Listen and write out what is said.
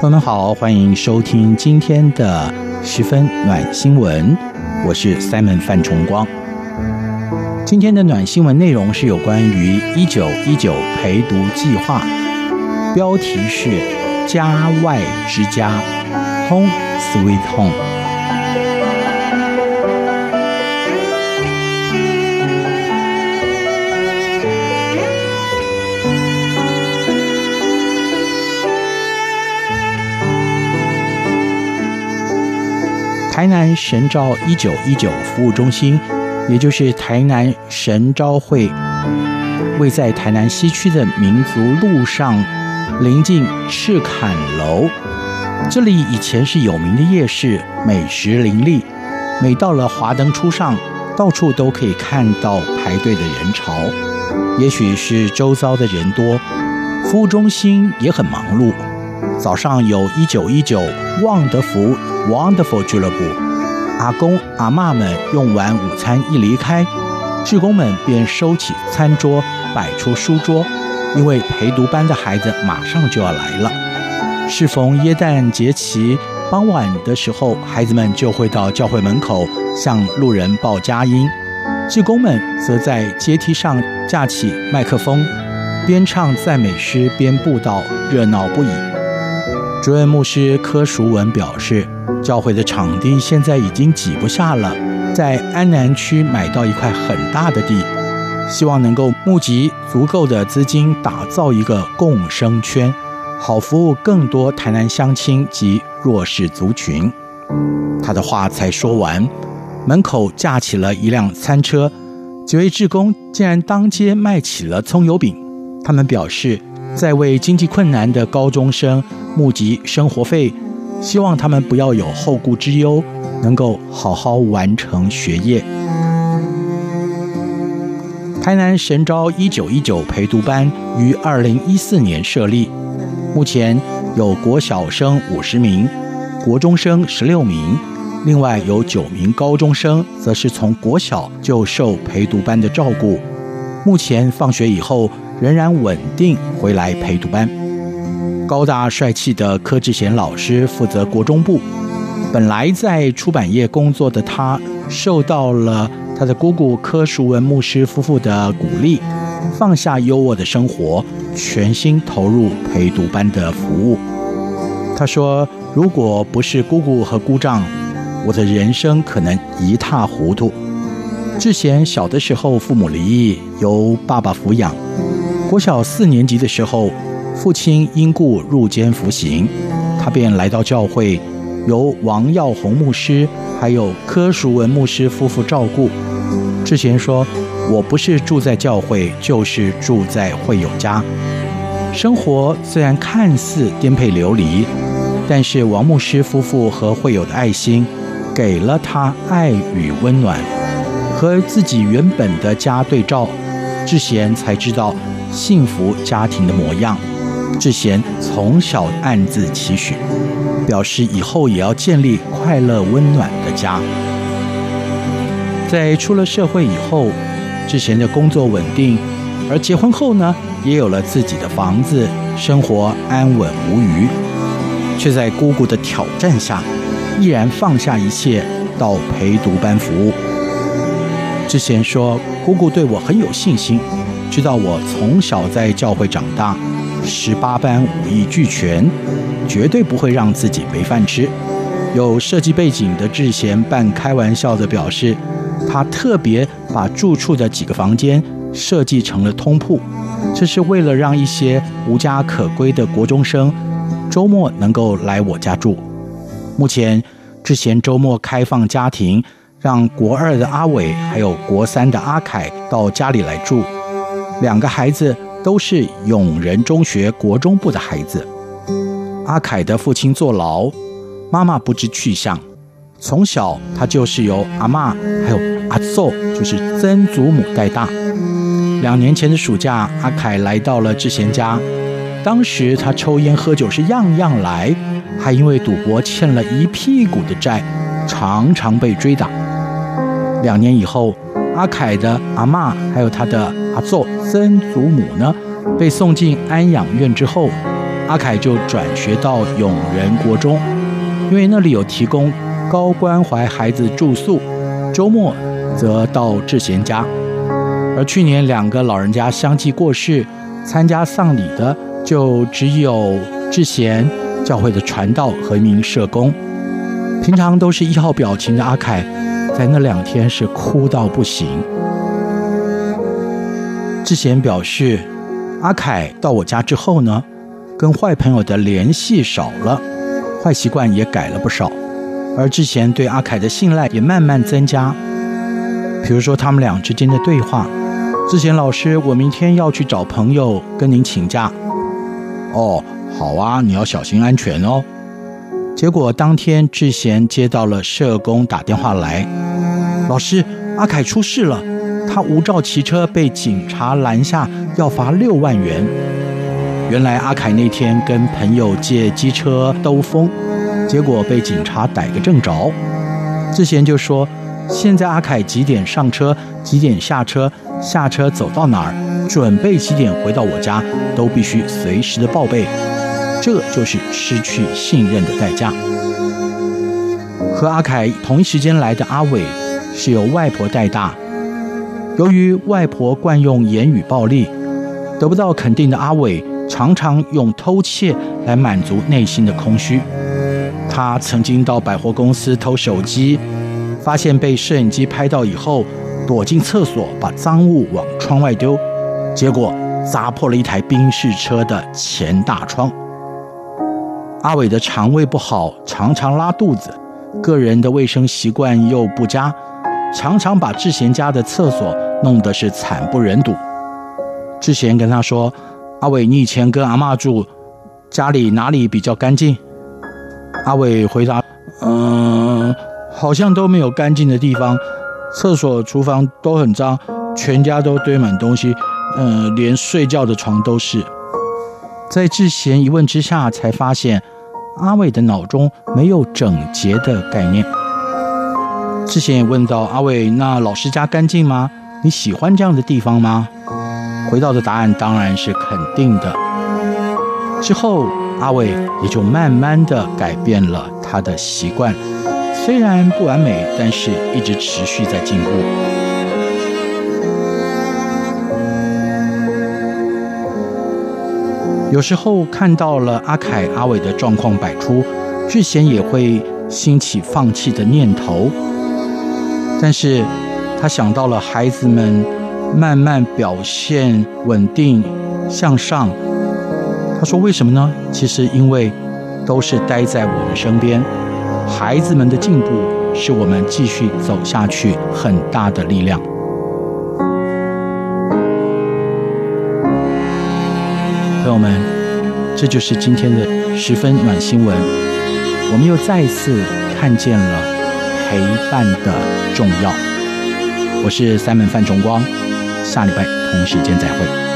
朋友们好，欢迎收听今天的十分暖新闻，我是 Simon 范崇光。今天的暖新闻内容是有关于一九一九陪读计划，标题是“家外之家 ”，Home Sweet Home。台南神召一九一九服务中心，也就是台南神召会，位在台南西区的民族路上，临近赤崁楼。这里以前是有名的夜市，美食林立。每到了华灯初上，到处都可以看到排队的人潮。也许是周遭的人多，服务中心也很忙碌。早上有一九一九旺德福 Wonderful 俱乐部，阿公阿嬷们用完午餐一离开，志工们便收起餐桌，摆出书桌，因为陪读班的孩子马上就要来了。适逢耶诞节期傍晚的时候，孩子们就会到教会门口向路人报佳音，志工们则在阶梯上架起麦克风，边唱赞美诗边布道，热闹不已。主任牧师柯淑文表示，教会的场地现在已经挤不下了，在安南区买到一块很大的地，希望能够募集足够的资金，打造一个共生圈，好服务更多台南乡亲及弱势族群。他的话才说完，门口架起了一辆餐车，几位志工竟然当街卖起了葱油饼。他们表示，在为经济困难的高中生募集生活费，希望他们不要有后顾之忧，能够好好完成学业。台南神招一九一九陪读班于二零一四年设立，目前有国小生五十名，国中生十六名，另外有九名高中生，则是从国小就受陪读班的照顾，目前放学以后。仍然稳定回来陪读班。高大帅气的柯志贤老师负责国中部。本来在出版业工作的他，受到了他的姑姑柯淑文牧师夫妇的鼓励，放下优渥的生活，全心投入陪读班的服务。他说：“如果不是姑姑和姑丈，我的人生可能一塌糊涂。”志贤小的时候父母离异，由爸爸抚养。国小四年级的时候，父亲因故入监服刑，他便来到教会，由王耀宏牧师还有柯淑文牧师夫妇照顾。志贤说：“我不是住在教会，就是住在会友家。生活虽然看似颠沛流离，但是王牧师夫妇和会友的爱心，给了他爱与温暖。和自己原本的家对照，志贤才知道。”幸福家庭的模样，志贤从小暗自期许，表示以后也要建立快乐温暖的家。在出了社会以后，志贤的工作稳定，而结婚后呢，也有了自己的房子，生活安稳无虞，却在姑姑的挑战下，毅然放下一切到陪读班服务。志贤说：“姑姑对我很有信心。”知道我从小在教会长大，十八般武艺俱全，绝对不会让自己没饭吃。有设计背景的志贤半开玩笑地表示，他特别把住处的几个房间设计成了通铺，这是为了让一些无家可归的国中生周末能够来我家住。目前志贤周末开放家庭，让国二的阿伟还有国三的阿凯到家里来住。两个孩子都是永仁中学国中部的孩子。阿凯的父亲坐牢，妈妈不知去向。从小他就是由阿嬷还有阿祖，就是曾祖母带大。两年前的暑假，阿凯来到了志贤家。当时他抽烟喝酒是样样来，还因为赌博欠了一屁股的债，常常被追打。两年以后，阿凯的阿嬷还有他的阿祖曾祖母呢，被送进安养院之后，阿凯就转学到永仁国中，因为那里有提供高关怀孩子住宿，周末则到志贤家。而去年两个老人家相继过世，参加丧礼的。就只有志贤教会的传道和一名社工，平常都是一号表情的阿凯，在那两天是哭到不行。志贤表示，阿凯到我家之后呢，跟坏朋友的联系少了，坏习惯也改了不少，而志贤对阿凯的信赖也慢慢增加。比如说他们俩之间的对话：志贤老师，我明天要去找朋友，跟您请假。哦，好啊，你要小心安全哦。结果当天志贤接到了社工打电话来，老师，阿凯出事了，他无照骑车被警察拦下，要罚六万元。原来阿凯那天跟朋友借机车兜风，结果被警察逮个正着。志贤就说，现在阿凯几点上车，几点下车，下车走到哪儿。准备几点回到我家，都必须随时的报备，这就是失去信任的代价。和阿凯同一时间来的阿伟是由外婆带大，由于外婆惯用言语暴力，得不到肯定的阿伟常常用偷窃来满足内心的空虚。他曾经到百货公司偷手机，发现被摄影机拍到以后，躲进厕所把赃物往窗外丢。结果砸破了一台宾士车的前大窗。阿伟的肠胃不好，常常拉肚子，个人的卫生习惯又不佳，常常把志贤家的厕所弄得是惨不忍睹。志贤跟他说：“阿伟，你以前跟阿嬷住，家里哪里比较干净？”阿伟回答：“嗯，好像都没有干净的地方，厕所、厨房都很脏，全家都堆满东西。”嗯，连睡觉的床都是。在志贤一问之下，才发现阿伟的脑中没有整洁的概念。之前也问到阿伟：“那老师家干净吗？你喜欢这样的地方吗？”回到的答案当然是肯定的。之后，阿伟也就慢慢的改变了他的习惯，虽然不完美，但是一直持续在进步。有时候看到了阿凯、阿伟的状况百出，志贤也会兴起放弃的念头。但是，他想到了孩子们慢慢表现稳定向上，他说：“为什么呢？其实因为都是待在我们身边，孩子们的进步是我们继续走下去很大的力量。”朋友们，这就是今天的十分暖新闻。我们又再一次看见了陪伴的重要。我是 Simon 范崇光，下礼拜同时间再会。